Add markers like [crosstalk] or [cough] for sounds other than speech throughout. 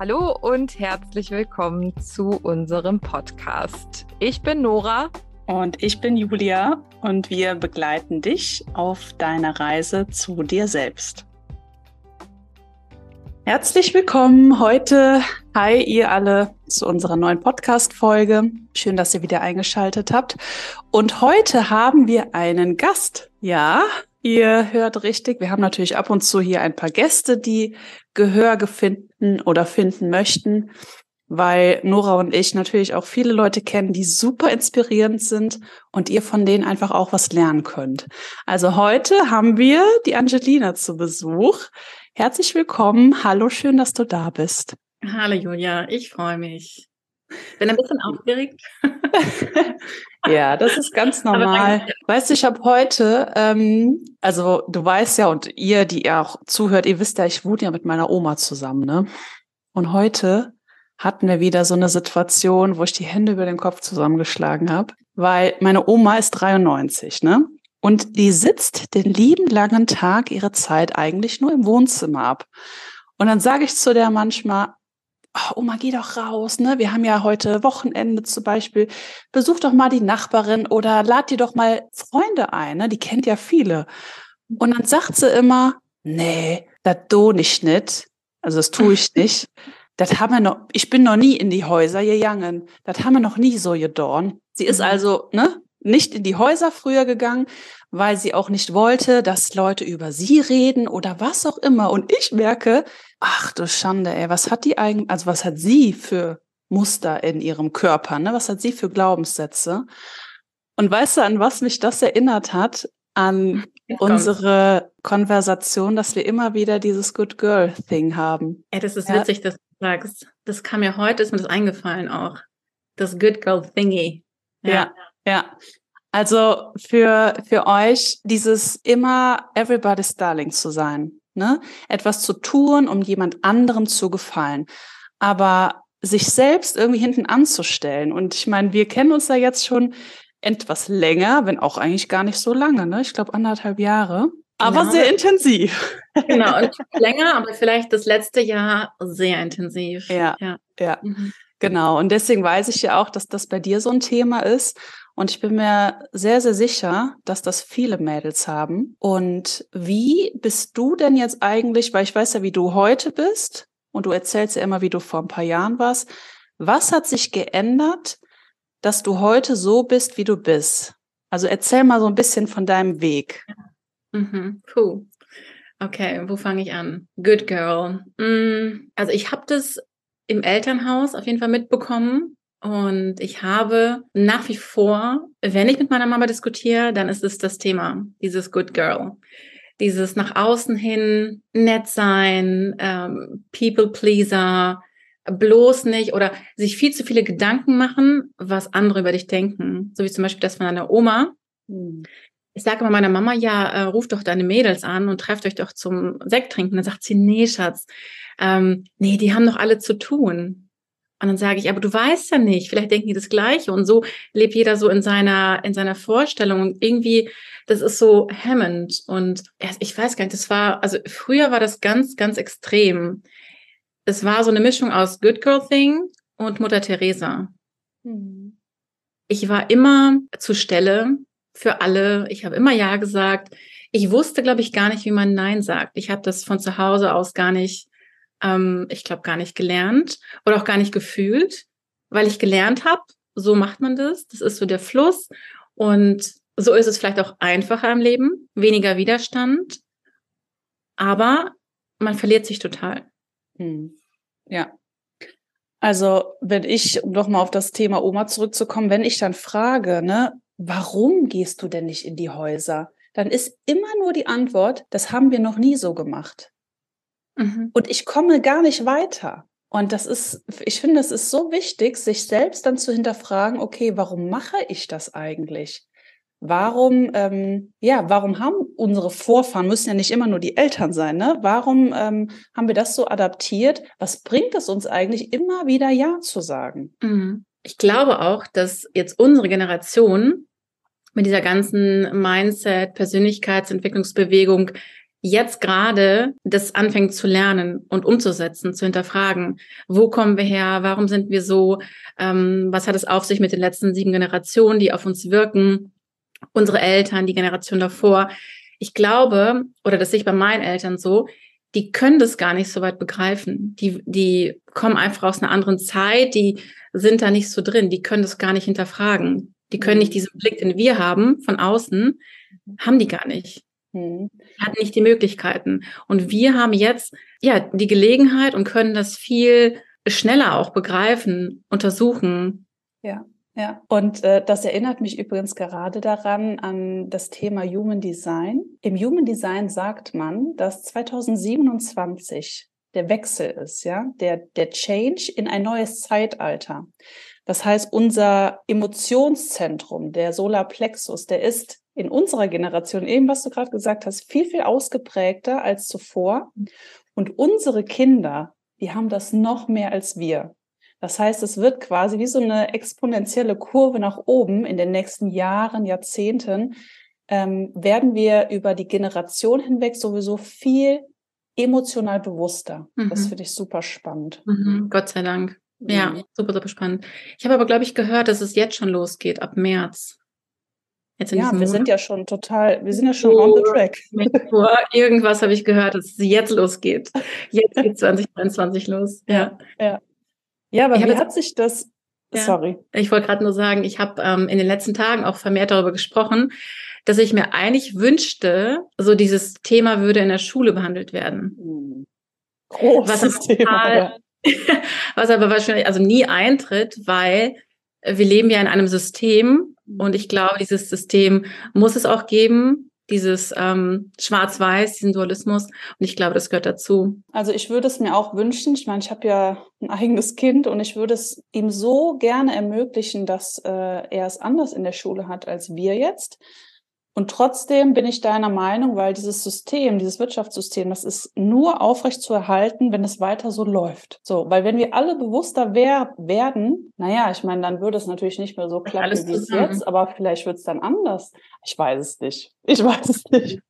Hallo und herzlich willkommen zu unserem Podcast. Ich bin Nora. Und ich bin Julia und wir begleiten dich auf deiner Reise zu dir selbst. Herzlich willkommen heute. Hi, ihr alle zu unserer neuen Podcast-Folge. Schön, dass ihr wieder eingeschaltet habt. Und heute haben wir einen Gast. Ja, Ihr hört richtig, wir haben natürlich ab und zu hier ein paar Gäste, die Gehör gefunden oder finden möchten, weil Nora und ich natürlich auch viele Leute kennen, die super inspirierend sind und ihr von denen einfach auch was lernen könnt. Also heute haben wir die Angelina zu Besuch. Herzlich willkommen. Hallo, schön, dass du da bist. Hallo Julia, ich freue mich. Bin ein bisschen [laughs] aufgeregt. [laughs] ja, das ist ganz [laughs] normal. Weißt du, ich habe heute, ähm, also du weißt ja und ihr, die ihr auch zuhört, ihr wisst ja, ich wohne ja mit meiner Oma zusammen, ne? Und heute hatten wir wieder so eine Situation, wo ich die Hände über den Kopf zusammengeschlagen habe, weil meine Oma ist 93, ne? Und die sitzt den lieben langen Tag ihre Zeit eigentlich nur im Wohnzimmer ab. Und dann sage ich zu der manchmal, oh, Oma, geh doch raus, ne? Wir haben ja heute Wochenende zum Beispiel. Besuch doch mal die Nachbarin oder lad dir doch mal Freunde ein, ne? Die kennt ja viele. Und dann sagt sie immer, nee, das do nicht nicht. Also das tue ich [laughs] nicht. Das haben wir noch, ich bin noch nie in die Häuser gegangen. Das haben wir noch nie so gedorn. Sie ist mhm. also, ne, nicht in die Häuser früher gegangen, weil sie auch nicht wollte, dass Leute über sie reden oder was auch immer. Und ich merke, ach du Schande, ey, was hat die eigentlich, also was hat sie für Muster in ihrem Körper, ne? Was hat sie für Glaubenssätze? Und weißt du, an was mich das erinnert hat? An Jetzt unsere. Konversation, dass wir immer wieder dieses Good Girl Thing haben. Ey, das ist ja? witzig, dass du sagst. Das kam mir heute, ist mir das eingefallen auch. Das Good Girl Thingy. Ja, ja. ja. Also für, für euch dieses immer everybody's darling zu sein, ne? Etwas zu tun, um jemand anderem zu gefallen. Aber sich selbst irgendwie hinten anzustellen. Und ich meine, wir kennen uns da jetzt schon etwas länger, wenn auch eigentlich gar nicht so lange, ne? Ich glaube anderthalb Jahre. Aber genau. sehr intensiv. Genau, und [laughs] länger, aber vielleicht das letzte Jahr sehr intensiv. Ja, ja, ja. Mhm. genau. Und deswegen weiß ich ja auch, dass das bei dir so ein Thema ist. Und ich bin mir sehr, sehr sicher, dass das viele Mädels haben. Und wie bist du denn jetzt eigentlich, weil ich weiß ja, wie du heute bist und du erzählst ja immer, wie du vor ein paar Jahren warst. Was hat sich geändert, dass du heute so bist, wie du bist? Also erzähl mal so ein bisschen von deinem Weg. Mhm. Puh. Okay, wo fange ich an? Good Girl. Mm, also ich habe das im Elternhaus auf jeden Fall mitbekommen, und ich habe nach wie vor, wenn ich mit meiner Mama diskutiere, dann ist es das Thema, dieses Good Girl. Dieses nach außen hin nett sein, ähm, People Pleaser, bloß nicht oder sich viel zu viele Gedanken machen, was andere über dich denken. So wie zum Beispiel das von einer Oma. Hm. Ich sage immer meiner Mama, ja, äh, ruf doch deine Mädels an und trefft euch doch zum Sekt trinken. Dann sagt sie, nee, Schatz, ähm, nee, die haben doch alle zu tun. Und dann sage ich, aber du weißt ja nicht, vielleicht denken die das Gleiche. Und so lebt jeder so in seiner, in seiner Vorstellung. Und irgendwie, das ist so hemmend. Und ich weiß gar nicht, das war, also früher war das ganz, ganz extrem. Es war so eine Mischung aus Good Girl Thing und Mutter Teresa. Mhm. Ich war immer zur Stelle für alle. Ich habe immer Ja gesagt. Ich wusste, glaube ich, gar nicht, wie man Nein sagt. Ich habe das von zu Hause aus gar nicht ähm, ich glaube, gar nicht gelernt oder auch gar nicht gefühlt, weil ich gelernt habe, so macht man das. Das ist so der Fluss. Und so ist es vielleicht auch einfacher im Leben, weniger Widerstand. Aber man verliert sich total. Hm. Ja. Also, wenn ich, um nochmal auf das Thema Oma zurückzukommen, wenn ich dann frage, ne, warum gehst du denn nicht in die Häuser? Dann ist immer nur die Antwort, das haben wir noch nie so gemacht. Mhm. Und ich komme gar nicht weiter. Und das ist, ich finde, es ist so wichtig, sich selbst dann zu hinterfragen, okay, warum mache ich das eigentlich? Warum, ähm, ja, warum haben unsere Vorfahren, müssen ja nicht immer nur die Eltern sein, ne? Warum ähm, haben wir das so adaptiert? Was bringt es uns eigentlich, immer wieder Ja zu sagen? Mhm. Ich glaube auch, dass jetzt unsere Generation mit dieser ganzen Mindset, Persönlichkeitsentwicklungsbewegung jetzt gerade das anfängt zu lernen und umzusetzen, zu hinterfragen. Wo kommen wir her? Warum sind wir so? Ähm, was hat es auf sich mit den letzten sieben Generationen, die auf uns wirken? Unsere Eltern, die Generation davor. Ich glaube, oder das sehe ich bei meinen Eltern so, die können das gar nicht so weit begreifen. Die, die kommen einfach aus einer anderen Zeit, die sind da nicht so drin, die können das gar nicht hinterfragen. Die können nicht mhm. diesen Blick, den wir haben von außen, haben die gar nicht. Mhm. Hatten nicht die Möglichkeiten. Und wir haben jetzt ja die Gelegenheit und können das viel schneller auch begreifen, untersuchen. Ja. Ja, und äh, das erinnert mich übrigens gerade daran an das Thema Human Design. Im Human Design sagt man, dass 2027 der Wechsel ist, ja, der, der Change in ein neues Zeitalter. Das heißt, unser Emotionszentrum, der Solarplexus, der ist in unserer Generation, eben was du gerade gesagt hast, viel, viel ausgeprägter als zuvor. Und unsere Kinder, die haben das noch mehr als wir. Das heißt, es wird quasi wie so eine exponentielle Kurve nach oben in den nächsten Jahren, Jahrzehnten, ähm, werden wir über die Generation hinweg sowieso viel emotional bewusster. Mhm. Das finde ich super spannend. Mhm. Gott sei Dank. Ja, mhm. super, super spannend. Ich habe aber, glaube ich, gehört, dass es jetzt schon losgeht, ab März. Jetzt in ja, wir Monat. sind ja schon total, wir sind ja schon oh, on the track. Irgendwas habe ich gehört, dass es jetzt losgeht. Jetzt [laughs] geht 2023 los. Ja. ja. Ja, aber ich wie hat sich das, ja, sorry. Ich wollte gerade nur sagen, ich habe ähm, in den letzten Tagen auch vermehrt darüber gesprochen, dass ich mir eigentlich wünschte, so dieses Thema würde in der Schule behandelt werden. Hm. Großes was Thema. Total, [laughs] was aber wahrscheinlich also nie eintritt, weil wir leben ja in einem System und ich glaube, dieses System muss es auch geben dieses ähm, Schwarz-Weiß, diesen Dualismus. Und ich glaube, das gehört dazu. Also ich würde es mir auch wünschen. Ich meine, ich habe ja ein eigenes Kind und ich würde es ihm so gerne ermöglichen, dass äh, er es anders in der Schule hat als wir jetzt. Und trotzdem bin ich deiner Meinung, weil dieses System, dieses Wirtschaftssystem, das ist nur aufrecht zu erhalten, wenn es weiter so läuft. So, weil wenn wir alle bewusster wer werden, naja, ich meine, dann würde es natürlich nicht mehr so klappen wie es jetzt, aber vielleicht wird es dann anders. Ich weiß es nicht. Ich [laughs] weiß es nicht.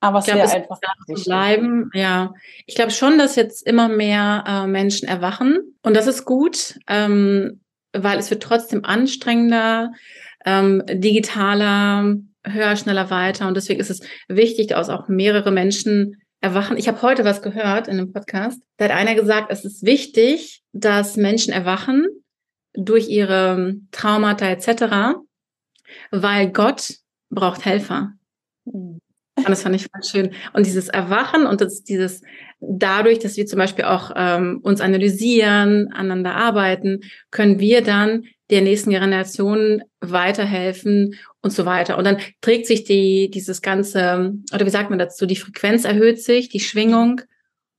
Aber es wäre einfach zu bleiben. Ja, ich glaube schon, dass jetzt immer mehr äh, Menschen erwachen und das ist gut, ähm, weil es wird trotzdem anstrengender, ähm, digitaler, höher, schneller, weiter. Und deswegen ist es wichtig, dass auch mehrere Menschen erwachen. Ich habe heute was gehört in einem Podcast. Da hat einer gesagt, es ist wichtig, dass Menschen erwachen durch ihre Traumata etc., weil Gott braucht Helfer. Und das fand ich voll schön. Und dieses Erwachen und das, dieses dadurch, dass wir zum Beispiel auch ähm, uns analysieren, aneinander arbeiten, können wir dann der nächsten Generation weiterhelfen und so weiter. Und dann trägt sich die, dieses ganze, oder wie sagt man dazu, die Frequenz erhöht sich, die Schwingung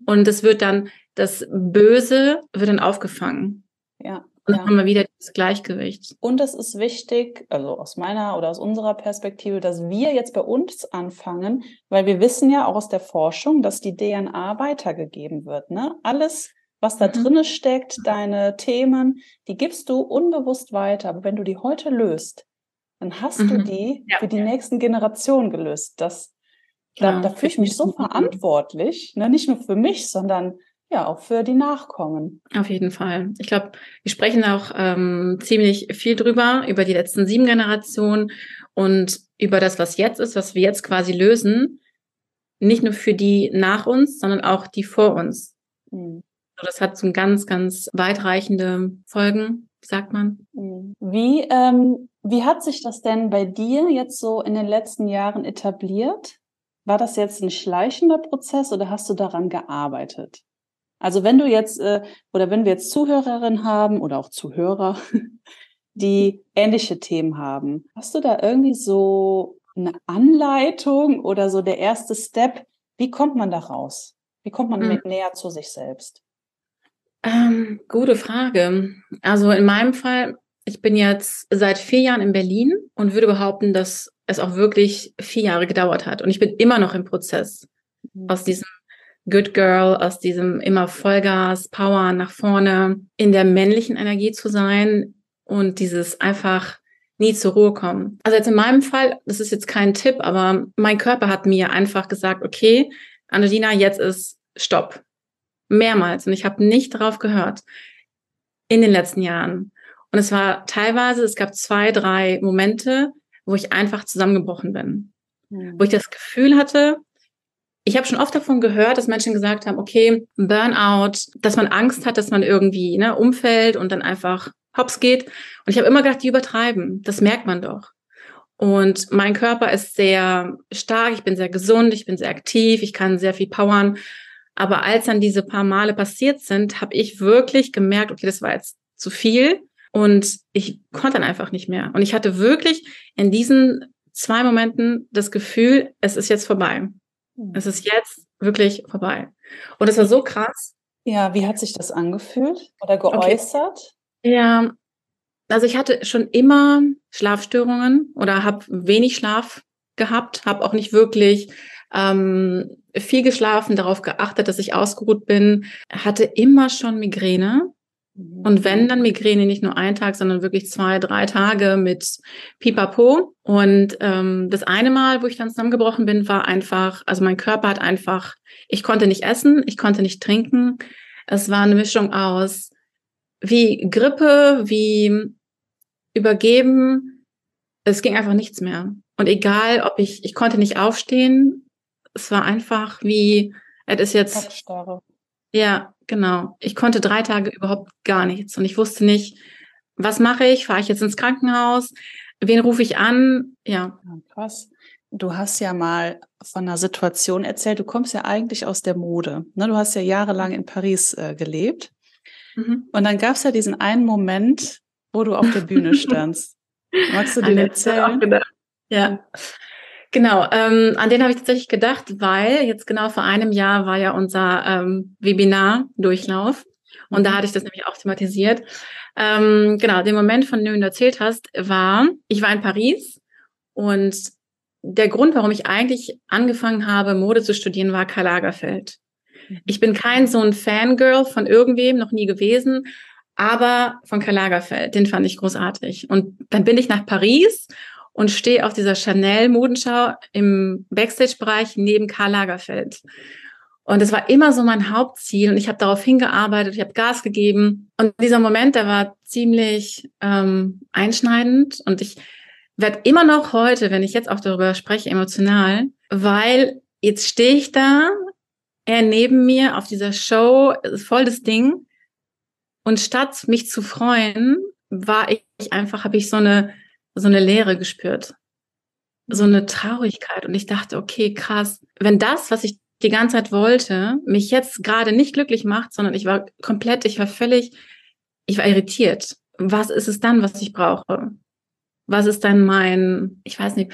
und es wird dann, das Böse wird dann aufgefangen. Ja. Und dann ja. haben wir wieder das Gleichgewicht. Und es ist wichtig, also aus meiner oder aus unserer Perspektive, dass wir jetzt bei uns anfangen, weil wir wissen ja auch aus der Forschung, dass die DNA weitergegeben wird. Ne? Alles, was da mhm. drinne steckt, deine Themen, die gibst du unbewusst weiter. Aber wenn du die heute löst, dann hast mhm. du die ja. für die nächsten Generationen gelöst. Das, da, ja. da fühle ich mich so verantwortlich, ne? nicht nur für mich, sondern ja, auch für die Nachkommen. Auf jeden Fall. Ich glaube, wir sprechen auch ähm, ziemlich viel drüber, über die letzten sieben Generationen und über das, was jetzt ist, was wir jetzt quasi lösen. Nicht nur für die nach uns, sondern auch die vor uns. Mhm. Das hat so ganz, ganz weitreichende Folgen, sagt man. Mhm. Wie, ähm, wie hat sich das denn bei dir jetzt so in den letzten Jahren etabliert? War das jetzt ein schleichender Prozess oder hast du daran gearbeitet? Also wenn du jetzt äh, oder wenn wir jetzt Zuhörerinnen haben oder auch Zuhörer, [laughs] die ähnliche Themen haben, hast du da irgendwie so eine Anleitung oder so der erste Step? Wie kommt man da raus? Wie kommt man mhm. näher zu sich selbst? Ähm, gute Frage. Also in meinem Fall, ich bin jetzt seit vier Jahren in Berlin und würde behaupten, dass es auch wirklich vier Jahre gedauert hat. Und ich bin immer noch im Prozess mhm. aus diesem Good Girl, aus diesem immer Vollgas, Power nach vorne, in der männlichen Energie zu sein und dieses einfach nie zur Ruhe kommen. Also jetzt in meinem Fall, das ist jetzt kein Tipp, aber mein Körper hat mir einfach gesagt, okay, Angelina, jetzt ist Stopp. Mehrmals. Und ich habe nicht darauf gehört in den letzten Jahren. Und es war teilweise, es gab zwei, drei Momente, wo ich einfach zusammengebrochen bin. Mhm. Wo ich das Gefühl hatte, ich habe schon oft davon gehört, dass Menschen gesagt haben, okay, Burnout, dass man Angst hat, dass man irgendwie ne, umfällt und dann einfach hops geht. Und ich habe immer gedacht, die übertreiben. Das merkt man doch. Und mein Körper ist sehr stark, ich bin sehr gesund, ich bin sehr aktiv, ich kann sehr viel powern. Aber als dann diese paar Male passiert sind, habe ich wirklich gemerkt, okay, das war jetzt zu viel. Und ich konnte dann einfach nicht mehr. Und ich hatte wirklich in diesen zwei Momenten das Gefühl, es ist jetzt vorbei. Hm. Es ist jetzt wirklich vorbei. Und es war so krass. Ja, wie hat sich das angefühlt oder geäußert? Okay. Ja, also ich hatte schon immer Schlafstörungen oder habe wenig Schlaf gehabt, habe auch nicht wirklich ähm, viel geschlafen, darauf geachtet, dass ich ausgeruht bin, hatte immer schon Migräne. Und wenn, dann Migräne nicht nur ein Tag, sondern wirklich zwei, drei Tage mit Pipapo. Und ähm, das eine Mal, wo ich dann zusammengebrochen bin, war einfach, also mein Körper hat einfach, ich konnte nicht essen, ich konnte nicht trinken. Es war eine Mischung aus wie Grippe, wie übergeben. Es ging einfach nichts mehr. Und egal, ob ich, ich konnte nicht aufstehen, es war einfach wie, es ist jetzt. Kopfstarre. Ja, genau. Ich konnte drei Tage überhaupt gar nichts und ich wusste nicht, was mache ich? Fahre ich jetzt ins Krankenhaus? Wen rufe ich an? Ja. ja. Krass. Du hast ja mal von einer Situation erzählt. Du kommst ja eigentlich aus der Mode. Ne? Du hast ja jahrelang in Paris äh, gelebt. Mhm. Und dann gab es ja diesen einen Moment, wo du auf der Bühne [laughs] standst. Magst du den erzählen? Ja. Genau, ähm, an den habe ich tatsächlich gedacht, weil jetzt genau vor einem Jahr war ja unser ähm, Webinar-Durchlauf und da mhm. hatte ich das nämlich auch thematisiert. Ähm, genau, den Moment, von dem du erzählt hast, war, ich war in Paris und der Grund, warum ich eigentlich angefangen habe, Mode zu studieren, war Karl Lagerfeld. Mhm. Ich bin kein so ein Fangirl von irgendwem, noch nie gewesen, aber von Karl Lagerfeld, den fand ich großartig. Und dann bin ich nach Paris und stehe auf dieser Chanel-Modenschau im Backstage-Bereich neben Karl Lagerfeld. Und das war immer so mein Hauptziel und ich habe darauf hingearbeitet, ich habe Gas gegeben. Und dieser Moment, der war ziemlich ähm, einschneidend und ich werde immer noch heute, wenn ich jetzt auch darüber spreche, emotional, weil jetzt stehe ich da, er neben mir auf dieser Show, voll das Ding. Und statt mich zu freuen, war ich einfach, habe ich so eine so eine Leere gespürt, so eine Traurigkeit. Und ich dachte, okay, krass, wenn das, was ich die ganze Zeit wollte, mich jetzt gerade nicht glücklich macht, sondern ich war komplett, ich war völlig, ich war irritiert. Was ist es dann, was ich brauche? Was ist dann mein, ich weiß nicht,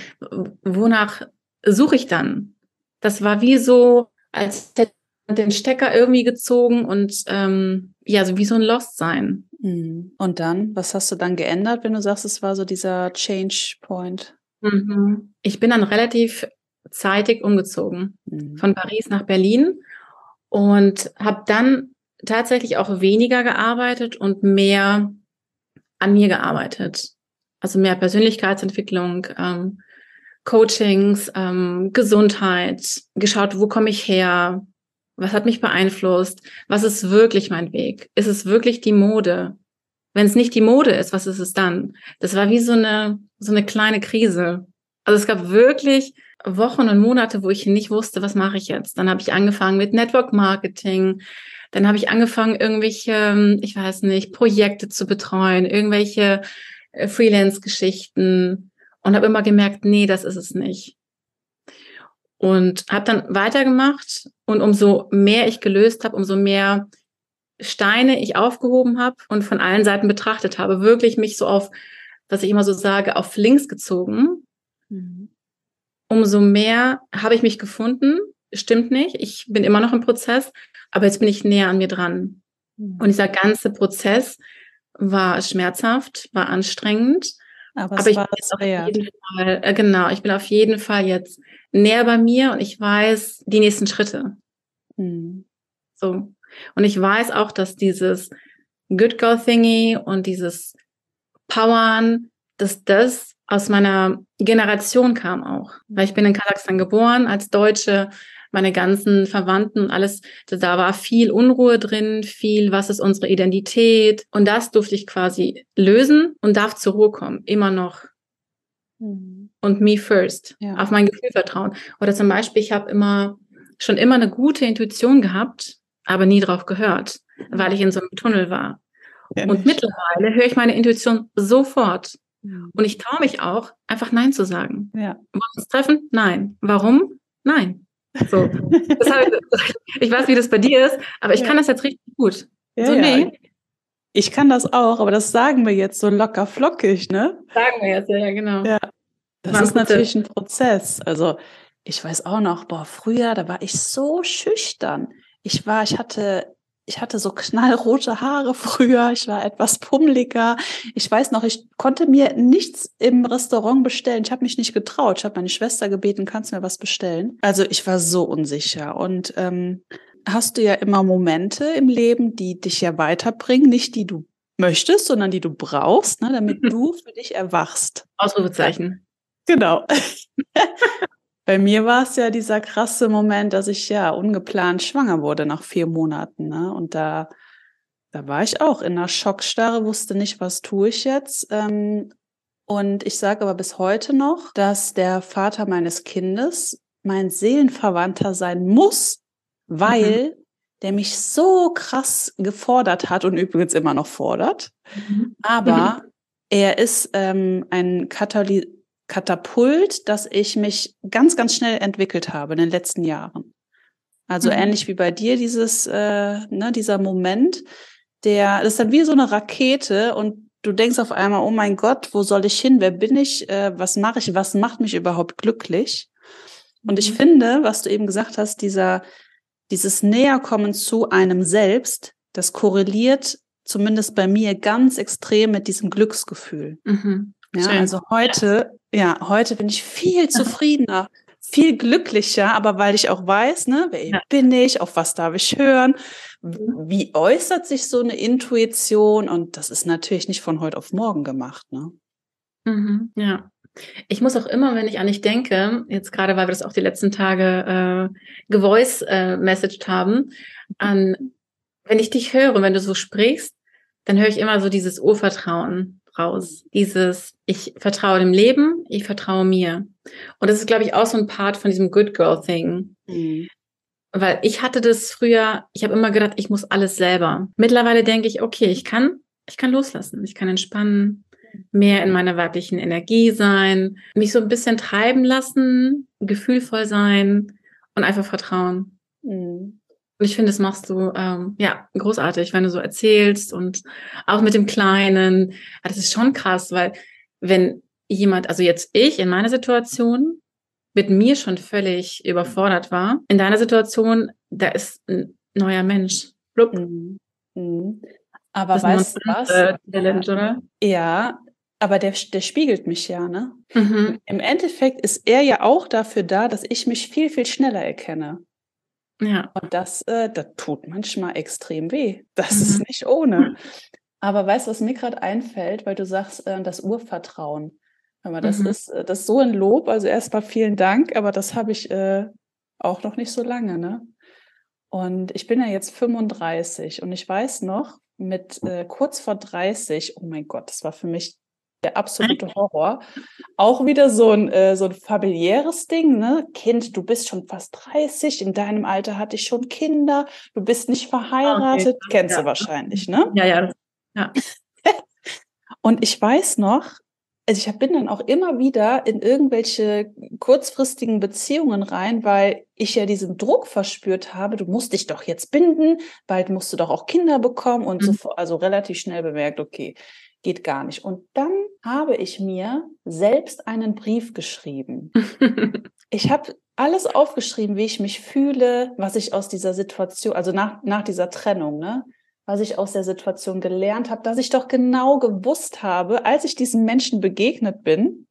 wonach suche ich dann? Das war wie so, als hätte den Stecker irgendwie gezogen und ähm, ja, so wie so ein Lost sein. Mhm. Und dann, was hast du dann geändert, wenn du sagst, es war so dieser Change Point? Mhm. Ich bin dann relativ zeitig umgezogen mhm. von Paris nach Berlin und habe dann tatsächlich auch weniger gearbeitet und mehr an mir gearbeitet. Also mehr Persönlichkeitsentwicklung, ähm, Coachings, ähm, Gesundheit, geschaut, wo komme ich her, was hat mich beeinflusst? Was ist wirklich mein Weg? Ist es wirklich die Mode? Wenn es nicht die Mode ist, was ist es dann? Das war wie so eine, so eine kleine Krise. Also es gab wirklich Wochen und Monate, wo ich nicht wusste, was mache ich jetzt. Dann habe ich angefangen mit Network Marketing. Dann habe ich angefangen, irgendwelche, ich weiß nicht, Projekte zu betreuen, irgendwelche äh, Freelance-Geschichten und habe immer gemerkt, nee, das ist es nicht und habe dann weitergemacht und umso mehr ich gelöst habe, umso mehr Steine ich aufgehoben habe und von allen Seiten betrachtet habe, wirklich mich so auf, was ich immer so sage, auf links gezogen. Mhm. Umso mehr habe ich mich gefunden. Stimmt nicht. Ich bin immer noch im Prozess, aber jetzt bin ich näher an mir dran. Mhm. Und dieser ganze Prozess war schmerzhaft, war anstrengend. Aber, aber ich bin auf jeden Fall, äh, genau, ich bin auf jeden Fall jetzt näher bei mir und ich weiß die nächsten Schritte. Mhm. So. Und ich weiß auch, dass dieses Good Girl Thingy und dieses Powern, dass das aus meiner Generation kam auch. Weil ich bin in Kasachstan geboren als Deutsche, meine ganzen Verwandten und alles, da war viel Unruhe drin, viel, was ist unsere Identität? Und das durfte ich quasi lösen und darf zur Ruhe kommen, immer noch. Mhm. Und me first, ja. auf mein Gefühl vertrauen. Oder zum Beispiel, ich habe immer, schon immer eine gute Intuition gehabt, aber nie drauf gehört, weil ich in so einem Tunnel war. Ja, und mittlerweile höre ich meine Intuition sofort. Und ich traue mich auch, einfach Nein zu sagen. Ja. Wollen wir uns treffen? Nein. Warum? Nein. So. ich, ich, weiß, wie das bei dir ist, aber ich ja. kann das jetzt richtig gut. Ja, so, nee. Ich kann das auch, aber das sagen wir jetzt so locker flockig, ne? Sagen wir jetzt, ja, genau. Ja. Das Man ist natürlich ein Prozess. Also ich weiß auch noch, boah, früher, da war ich so schüchtern. Ich war, ich hatte ich hatte so knallrote Haare früher, ich war etwas pummeliger. Ich weiß noch, ich konnte mir nichts im Restaurant bestellen. Ich habe mich nicht getraut. Ich habe meine Schwester gebeten, kannst du mir was bestellen? Also ich war so unsicher. Und ähm, hast du ja immer Momente im Leben, die dich ja weiterbringen, nicht die du möchtest, sondern die du brauchst, ne, damit [laughs] du für dich erwachst. Ausrufezeichen. Genau. [laughs] [laughs] Bei mir war es ja dieser krasse Moment, dass ich ja ungeplant schwanger wurde nach vier Monaten. Ne? Und da, da war ich auch in einer Schockstarre, wusste nicht, was tue ich jetzt. Ähm, und ich sage aber bis heute noch, dass der Vater meines Kindes mein Seelenverwandter sein muss, weil mhm. der mich so krass gefordert hat und übrigens immer noch fordert. Mhm. Aber mhm. er ist ähm, ein Kataly Katapult, dass ich mich ganz, ganz schnell entwickelt habe in den letzten Jahren. Also mhm. ähnlich wie bei dir dieses, äh, ne, dieser Moment, der, das ist dann wie so eine Rakete und du denkst auf einmal, oh mein Gott, wo soll ich hin? Wer bin ich? Äh, was mache ich? Was macht mich überhaupt glücklich? Und ich mhm. finde, was du eben gesagt hast, dieser, dieses Näherkommen zu einem selbst, das korreliert zumindest bei mir ganz extrem mit diesem Glücksgefühl. Mhm. Ja, also heute ja, heute bin ich viel [laughs] zufriedener, viel glücklicher, aber weil ich auch weiß, ne, wer ja. bin ich, auf was darf ich hören, wie äußert sich so eine Intuition und das ist natürlich nicht von heute auf morgen gemacht, ne? Mhm, ja. Ich muss auch immer, wenn ich an dich denke, jetzt gerade, weil wir das auch die letzten Tage äh, gevoice-messaged äh, haben, an, wenn ich dich höre, wenn du so sprichst, dann höre ich immer so dieses Urvertrauen raus. Dieses, ich vertraue dem Leben, ich vertraue mir. Und das ist, glaube ich, auch so ein Part von diesem Good Girl Thing. Mhm. Weil ich hatte das früher, ich habe immer gedacht, ich muss alles selber. Mittlerweile denke ich, okay, ich kann, ich kann loslassen, ich kann entspannen, mehr in meiner weiblichen Energie sein, mich so ein bisschen treiben lassen, gefühlvoll sein und einfach vertrauen. Mhm. Und ich finde, das machst du ähm, ja großartig, wenn du so erzählst und auch mit dem Kleinen. Das ist schon krass, weil wenn jemand, also jetzt ich in meiner Situation mit mir schon völlig überfordert war, in deiner Situation, da ist ein neuer Mensch. Mhm. Mhm. Aber das weißt du was? Challenge, oder? Ja, aber der, der spiegelt mich ja, ne? Mhm. Im Endeffekt ist er ja auch dafür da, dass ich mich viel, viel schneller erkenne. Ja. Und das, äh, das tut manchmal extrem weh. Das mhm. ist nicht ohne. Aber weißt du, was mir gerade einfällt, weil du sagst, äh, das Urvertrauen. Aber das mhm. ist, äh, das ist so ein Lob. Also erstmal vielen Dank, aber das habe ich äh, auch noch nicht so lange, ne? Und ich bin ja jetzt 35 und ich weiß noch, mit äh, kurz vor 30, oh mein Gott, das war für mich der absolute Horror. Auch wieder so ein, äh, so ein familiäres Ding, ne? Kind, du bist schon fast 30, in deinem Alter hatte ich schon Kinder, du bist nicht verheiratet, okay. kennst ja. du wahrscheinlich, ne? Ja, ja. ja. [laughs] Und ich weiß noch, also ich bin dann auch immer wieder in irgendwelche kurzfristigen Beziehungen rein, weil ich ja diesen Druck verspürt habe, du musst dich doch jetzt binden, bald musst du doch auch Kinder bekommen und mhm. so, also relativ schnell bemerkt, okay, geht gar nicht. Und dann habe ich mir selbst einen Brief geschrieben. [laughs] ich habe alles aufgeschrieben, wie ich mich fühle, was ich aus dieser Situation, also nach, nach dieser Trennung, ne, was ich aus der Situation gelernt habe, dass ich doch genau gewusst habe, als ich diesem Menschen begegnet bin,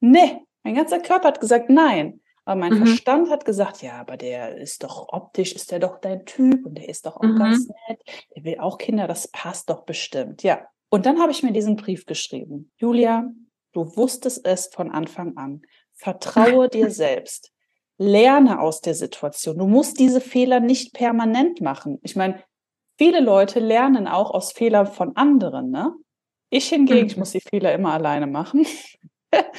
ne, mein ganzer Körper hat gesagt nein. Aber mein mhm. Verstand hat gesagt, ja, aber der ist doch optisch, ist der doch dein Typ und der ist doch auch mhm. ganz nett. Der will auch Kinder, das passt doch bestimmt. Ja, und dann habe ich mir diesen Brief geschrieben. Julia, Du wusstest es von Anfang an. Vertraue dir [laughs] selbst. Lerne aus der Situation. Du musst diese Fehler nicht permanent machen. Ich meine, viele Leute lernen auch aus Fehlern von anderen. Ne? Ich hingegen, ich mhm. muss die Fehler immer alleine machen.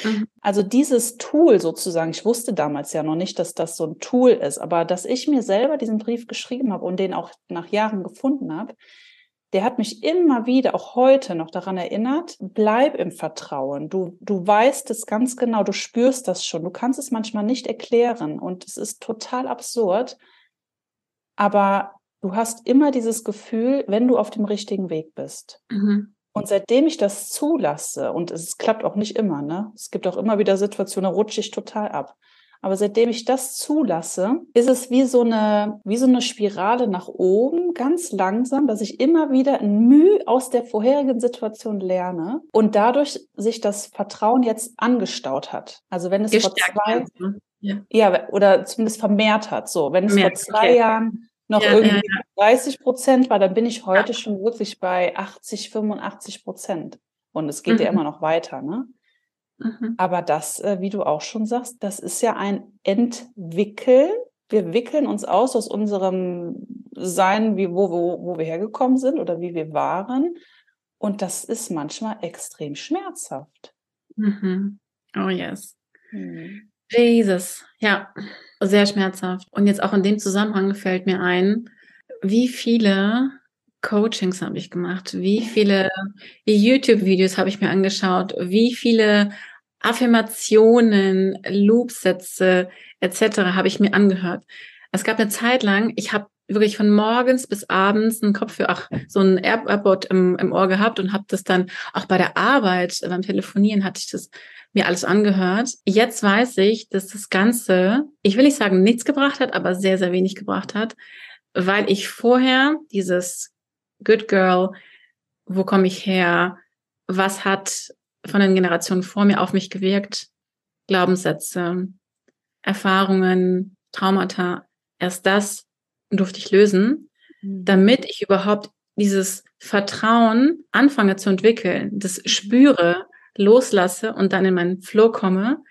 Mhm. [laughs] Also dieses Tool sozusagen, ich wusste damals ja noch nicht, dass das so ein Tool ist, aber dass ich mir selber diesen Brief geschrieben habe und den auch nach Jahren gefunden habe, der hat mich immer wieder, auch heute noch daran erinnert, bleib im Vertrauen. Du, du weißt es ganz genau, du spürst das schon. Du kannst es manchmal nicht erklären und es ist total absurd. Aber du hast immer dieses Gefühl, wenn du auf dem richtigen Weg bist. Mhm. Und seitdem ich das zulasse, und es klappt auch nicht immer, ne? Es gibt auch immer wieder Situationen, da rutsche ich total ab. Aber seitdem ich das zulasse, ist es wie so eine, wie so eine Spirale nach oben, ganz langsam, dass ich immer wieder ein Mühe aus der vorherigen Situation lerne und dadurch sich das Vertrauen jetzt angestaut hat. Also wenn es Gestärkt vor zwei, ja. ja. oder zumindest vermehrt hat. So, wenn es Mehr, vor zwei okay. Jahren noch ja, irgendwie ja, 30 Prozent war, dann bin ich heute schon wirklich bei 80, 85 Prozent. Und es geht mhm. ja immer noch weiter, ne? Mhm. Aber das, äh, wie du auch schon sagst, das ist ja ein Entwickeln. Wir wickeln uns aus aus unserem Sein, wie, wo, wo, wo wir hergekommen sind oder wie wir waren. Und das ist manchmal extrem schmerzhaft. Mhm. Oh yes. Mhm. Jesus, ja, sehr schmerzhaft. Und jetzt auch in dem Zusammenhang fällt mir ein, wie viele Coachings habe ich gemacht, wie viele YouTube-Videos habe ich mir angeschaut, wie viele Affirmationen, Loopsätze etc. habe ich mir angehört. Es gab eine Zeit lang, ich habe wirklich von morgens bis abends einen Kopf für ach, so ein AirPod im, im Ohr gehabt und habe das dann auch bei der Arbeit, beim Telefonieren hatte ich das mir alles angehört. Jetzt weiß ich, dass das Ganze, ich will nicht sagen, nichts gebracht hat, aber sehr, sehr wenig gebracht hat, weil ich vorher dieses Good Girl, wo komme ich her, was hat von den Generationen vor mir auf mich gewirkt, Glaubenssätze, Erfahrungen, Traumata, erst das durfte ich lösen, mhm. damit ich überhaupt dieses Vertrauen anfange zu entwickeln, das spüre, loslasse und dann in meinen Flow komme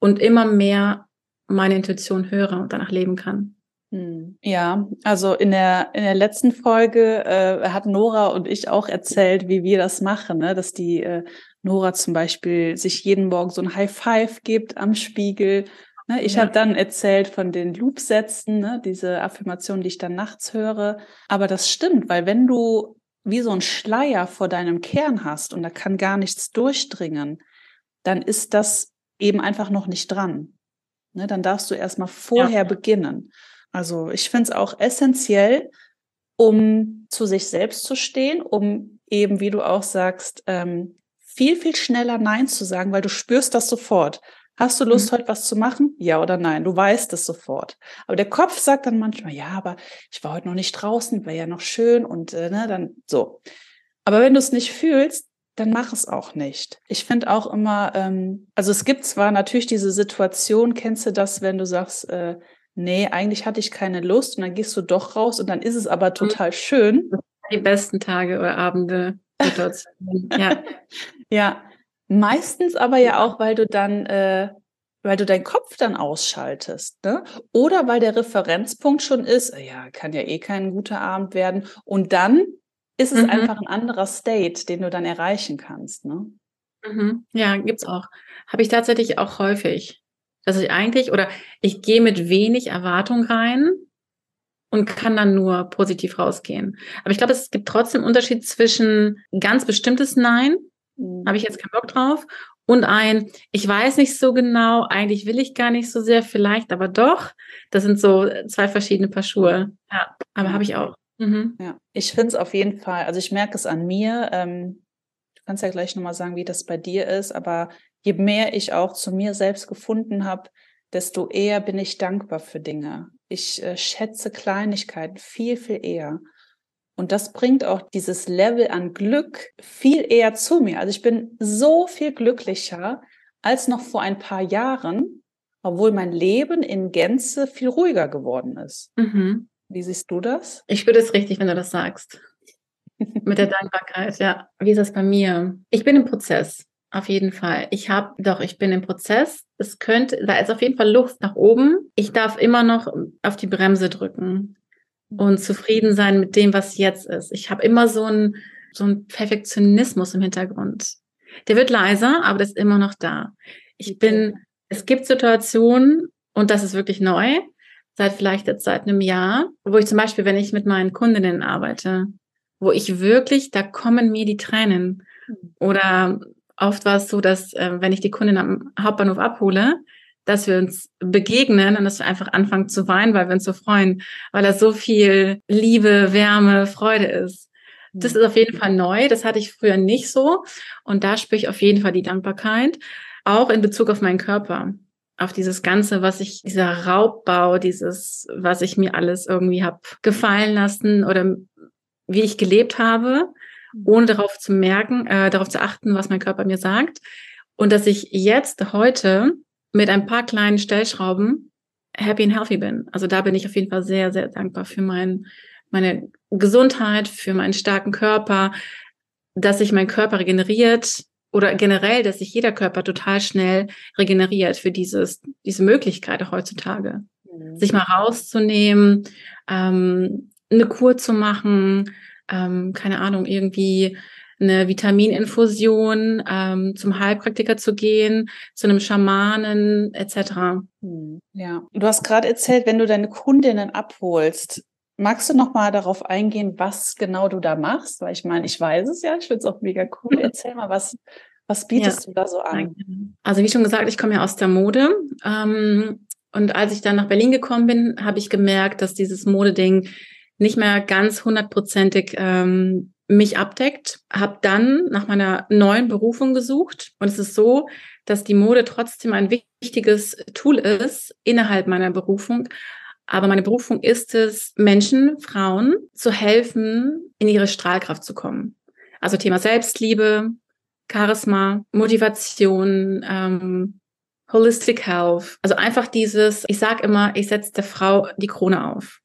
und immer mehr meine Intuition höre und danach leben kann. Hm. Ja, also in der, in der letzten Folge äh, hat Nora und ich auch erzählt, wie wir das machen, ne? dass die äh, Nora zum Beispiel sich jeden Morgen so ein High Five gibt am Spiegel. Ne? Ich ja. habe dann erzählt von den Loop-Sätzen, ne? diese Affirmation, die ich dann nachts höre. Aber das stimmt, weil wenn du wie so ein Schleier vor deinem Kern hast und da kann gar nichts durchdringen, dann ist das eben einfach noch nicht dran. Ne, dann darfst du erstmal vorher ja. beginnen. Also ich finde es auch essentiell, um zu sich selbst zu stehen, um eben, wie du auch sagst, ähm, viel, viel schneller Nein zu sagen, weil du spürst das sofort. Hast du Lust, mhm. heute was zu machen? Ja oder nein? Du weißt es sofort. Aber der Kopf sagt dann manchmal, ja, aber ich war heute noch nicht draußen, wäre ja noch schön und äh, ne, dann so. Aber wenn du es nicht fühlst, dann mach es auch nicht. Ich finde auch immer, ähm, also es gibt zwar natürlich diese Situation, kennst du das, wenn du sagst, äh, nee, eigentlich hatte ich keine Lust und dann gehst du doch raus und dann ist es aber mhm. total schön. Die besten Tage oder Abende. ja. [laughs] ja, Meistens aber ja auch, weil du dann, äh, weil du deinen Kopf dann ausschaltest, ne? Oder weil der Referenzpunkt schon ist, äh, ja, kann ja eh kein guter Abend werden. Und dann ist es mhm. einfach ein anderer State, den du dann erreichen kannst, ne? Mhm. Ja, gibt's auch. Habe ich tatsächlich auch häufig. Dass ich eigentlich, oder ich gehe mit wenig Erwartung rein und kann dann nur positiv rausgehen. Aber ich glaube, es gibt trotzdem einen Unterschied zwischen ganz bestimmtes Nein Mhm. Habe ich jetzt keinen Bock drauf. Und ein, ich weiß nicht so genau, eigentlich will ich gar nicht so sehr, vielleicht aber doch. Das sind so zwei verschiedene Paar Schuhe. Ja, aber habe ich auch. Mhm. Ja, ich finde es auf jeden Fall, also ich merke es an mir. Ähm, du kannst ja gleich nochmal sagen, wie das bei dir ist, aber je mehr ich auch zu mir selbst gefunden habe, desto eher bin ich dankbar für Dinge. Ich äh, schätze Kleinigkeiten viel, viel eher. Und das bringt auch dieses Level an Glück viel eher zu mir. Also ich bin so viel glücklicher als noch vor ein paar Jahren, obwohl mein Leben in Gänze viel ruhiger geworden ist. Mhm. Wie siehst du das? Ich würde es richtig, wenn du das sagst. [laughs] Mit der Dankbarkeit, ja. Wie ist das bei mir? Ich bin im Prozess. auf jeden Fall. Ich habe, doch, ich bin im Prozess. Es könnte, da ist auf jeden Fall Luft nach oben. Ich darf immer noch auf die Bremse drücken und zufrieden sein mit dem, was jetzt ist. Ich habe immer so ein so ein Perfektionismus im Hintergrund. Der wird leiser, aber das ist immer noch da. Ich bin, es gibt Situationen, und das ist wirklich neu, seit vielleicht jetzt seit einem Jahr, wo ich zum Beispiel, wenn ich mit meinen Kundinnen arbeite, wo ich wirklich, da kommen mir die Tränen. Hm. Oder oft war es so, dass äh, wenn ich die Kundin am Hauptbahnhof abhole, dass wir uns begegnen und dass wir einfach anfangen zu weinen, weil wir uns so freuen, weil da so viel Liebe, Wärme, Freude ist. Das ist auf jeden Fall neu. Das hatte ich früher nicht so. Und da spüre ich auf jeden Fall die Dankbarkeit. Auch in Bezug auf meinen Körper. Auf dieses Ganze, was ich, dieser Raubbau, dieses, was ich mir alles irgendwie habe gefallen lassen oder wie ich gelebt habe, ohne darauf zu merken, äh, darauf zu achten, was mein Körper mir sagt. Und dass ich jetzt heute mit ein paar kleinen Stellschrauben happy and healthy bin. Also da bin ich auf jeden Fall sehr, sehr dankbar für mein, meine Gesundheit, für meinen starken Körper, dass sich mein Körper regeneriert oder generell, dass sich jeder Körper total schnell regeneriert für dieses, diese Möglichkeit auch heutzutage. Mhm. Sich mal rauszunehmen, ähm, eine Kur zu machen, ähm, keine Ahnung, irgendwie eine Vitamininfusion, ähm, zum Heilpraktiker zu gehen, zu einem Schamanen etc. Mhm. Ja, du hast gerade erzählt, wenn du deine Kundinnen abholst, Magst du noch mal darauf eingehen, was genau du da machst? Weil ich meine, ich weiß es ja, ich finde es auch mega cool. [laughs] Erzähl mal, was, was bietest ja. du da so an? Also wie schon gesagt, ich komme ja aus der Mode. Ähm, und als ich dann nach Berlin gekommen bin, habe ich gemerkt, dass dieses Modeding nicht mehr ganz hundertprozentig ähm, mich abdeckt. Habe dann nach meiner neuen Berufung gesucht. Und es ist so, dass die Mode trotzdem ein wichtiges Tool ist innerhalb meiner Berufung aber meine Berufung ist es, Menschen, Frauen zu helfen, in ihre Strahlkraft zu kommen. Also Thema Selbstliebe, Charisma, Motivation, ähm, Holistic Health. Also einfach dieses, ich sage immer, ich setze der Frau die Krone auf.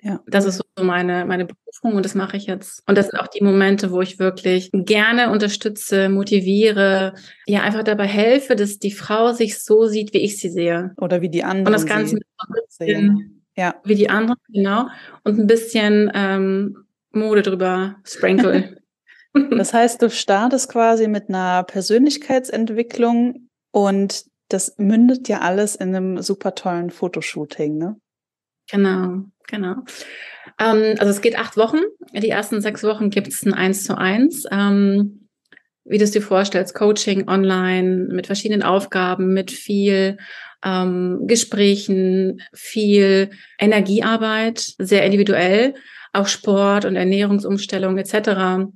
Ja. Das ist so meine, meine Berufung und das mache ich jetzt. Und das sind auch die Momente, wo ich wirklich gerne unterstütze, motiviere, ja, einfach dabei helfe, dass die Frau sich so sieht, wie ich sie sehe. Oder wie die anderen. Und das Ganze mit ein bisschen, ja. wie die anderen, genau. Und ein bisschen ähm, Mode drüber sprinkle. [laughs] [laughs] das heißt, du startest quasi mit einer Persönlichkeitsentwicklung und das mündet ja alles in einem super tollen Fotoshooting, ne? Genau, genau. Ähm, also es geht acht Wochen. Die ersten sechs Wochen gibt es ein Eins zu eins. Ähm, wie du es dir vorstellst, Coaching online mit verschiedenen Aufgaben, mit viel ähm, Gesprächen, viel Energiearbeit, sehr individuell, auch Sport und Ernährungsumstellung etc.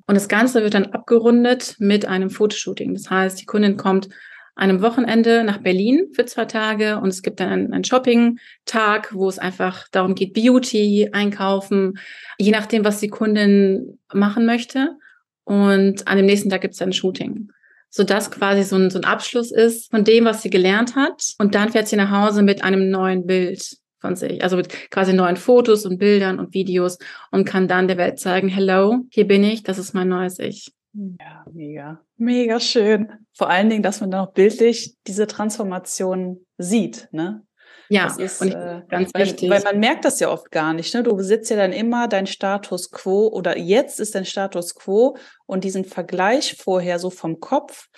Und das Ganze wird dann abgerundet mit einem Fotoshooting. Das heißt, die Kundin kommt einem Wochenende nach Berlin für zwei Tage und es gibt dann einen, einen Shopping-Tag, wo es einfach darum geht, Beauty, einkaufen, je nachdem, was die Kundin machen möchte. Und an dem nächsten Tag gibt es ein Shooting. Sodass quasi so ein, so ein Abschluss ist von dem, was sie gelernt hat. Und dann fährt sie nach Hause mit einem neuen Bild von sich. Also mit quasi neuen Fotos und Bildern und Videos und kann dann der Welt zeigen, hello, hier bin ich, das ist mein neues Ich. Ja, mega, mega schön. Vor allen Dingen, dass man dann auch bildlich diese Transformation sieht, ne? Ja, das ist ich, äh, ganz weil, wichtig. Weil man merkt das ja oft gar nicht. Ne? Du besitzt ja dann immer dein Status quo oder jetzt ist dein Status quo und diesen Vergleich vorher so vom Kopf,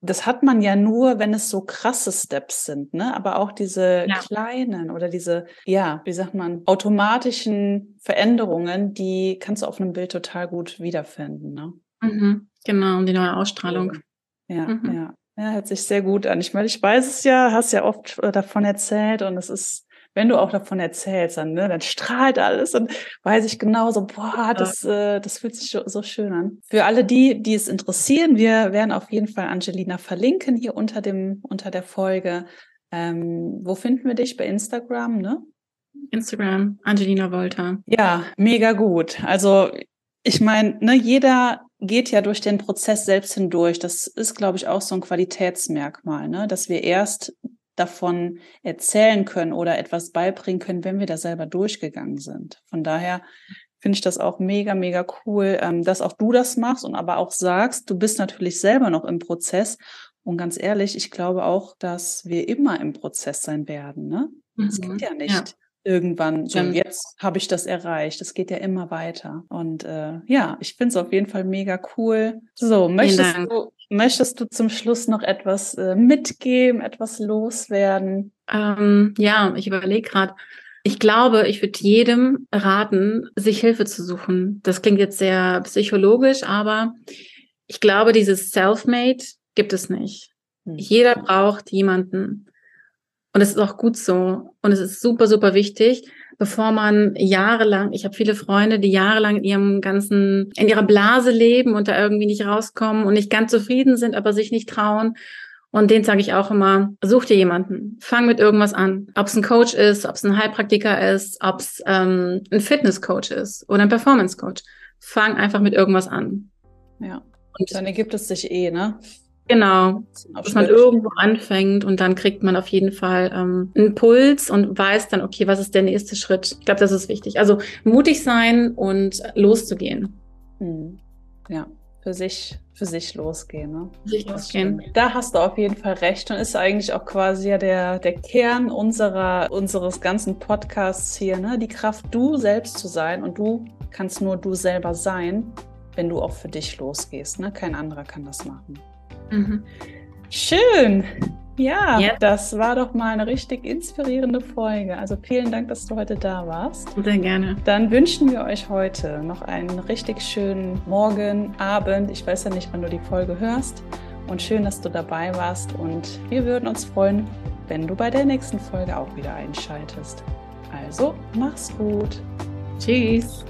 das hat man ja nur, wenn es so krasse Steps sind, ne? Aber auch diese ja. kleinen oder diese, ja, wie sagt man, automatischen Veränderungen, die kannst du auf einem Bild total gut wiederfinden, ne? Mhm, genau, die neue Ausstrahlung. Ja, mhm. ja. Ja, hört sich sehr gut an. Ich meine, ich weiß es ja, hast ja oft äh, davon erzählt und es ist, wenn du auch davon erzählst, dann, ne, dann strahlt alles und weiß ich genau so, boah, das, äh, das fühlt sich so schön an. Für alle die, die es interessieren, wir werden auf jeden Fall Angelina verlinken hier unter dem, unter der Folge. Ähm, wo finden wir dich? Bei Instagram, ne? Instagram, Angelina Volta. Ja, mega gut. Also ich meine, ne, jeder geht ja durch den Prozess selbst hindurch. Das ist, glaube ich, auch so ein Qualitätsmerkmal, ne? dass wir erst davon erzählen können oder etwas beibringen können, wenn wir da selber durchgegangen sind. Von daher finde ich das auch mega, mega cool, ähm, dass auch du das machst und aber auch sagst, du bist natürlich selber noch im Prozess. Und ganz ehrlich, ich glaube auch, dass wir immer im Prozess sein werden. Ne? Es mhm. geht ja nicht. Ja irgendwann so, jetzt habe ich das erreicht. Es geht ja immer weiter. Und äh, ja, ich finde es auf jeden Fall mega cool. So, möchtest du, möchtest du zum Schluss noch etwas äh, mitgeben, etwas loswerden? Ähm, ja, ich überlege gerade. Ich glaube, ich würde jedem raten, sich Hilfe zu suchen. Das klingt jetzt sehr psychologisch, aber ich glaube, dieses Self-Made gibt es nicht. Hm. Jeder braucht jemanden. Und es ist auch gut so. Und es ist super, super wichtig, bevor man jahrelang, ich habe viele Freunde, die jahrelang in ihrem ganzen, in ihrer Blase leben und da irgendwie nicht rauskommen und nicht ganz zufrieden sind, aber sich nicht trauen. Und den sage ich auch immer, such dir jemanden, fang mit irgendwas an. Ob es ein Coach ist, ob es ein Heilpraktiker ist, ob es ähm, ein Fitnesscoach ist oder ein Performance-Coach. Fang einfach mit irgendwas an. Ja. Und dann ergibt es sich eh, ne? Genau, dass man irgendwo anfängt und dann kriegt man auf jeden Fall ähm, einen Puls und weiß dann, okay, was ist der nächste Schritt? Ich glaube, das ist wichtig. Also mutig sein und loszugehen. Hm. Ja, für sich, für sich losgehen. Ne? Für sich losgehen. Da hast du auf jeden Fall recht und ist eigentlich auch quasi ja der, der Kern unserer, unseres ganzen Podcasts hier, ne? Die Kraft, du selbst zu sein und du kannst nur du selber sein, wenn du auch für dich losgehst. Ne? Kein anderer kann das machen. Mhm. Schön. Ja, ja, das war doch mal eine richtig inspirierende Folge. Also vielen Dank, dass du heute da warst. Sehr gerne. Dann wünschen wir euch heute noch einen richtig schönen Morgen, Abend. Ich weiß ja nicht, wann du die Folge hörst. Und schön, dass du dabei warst. Und wir würden uns freuen, wenn du bei der nächsten Folge auch wieder einschaltest. Also, mach's gut. Tschüss.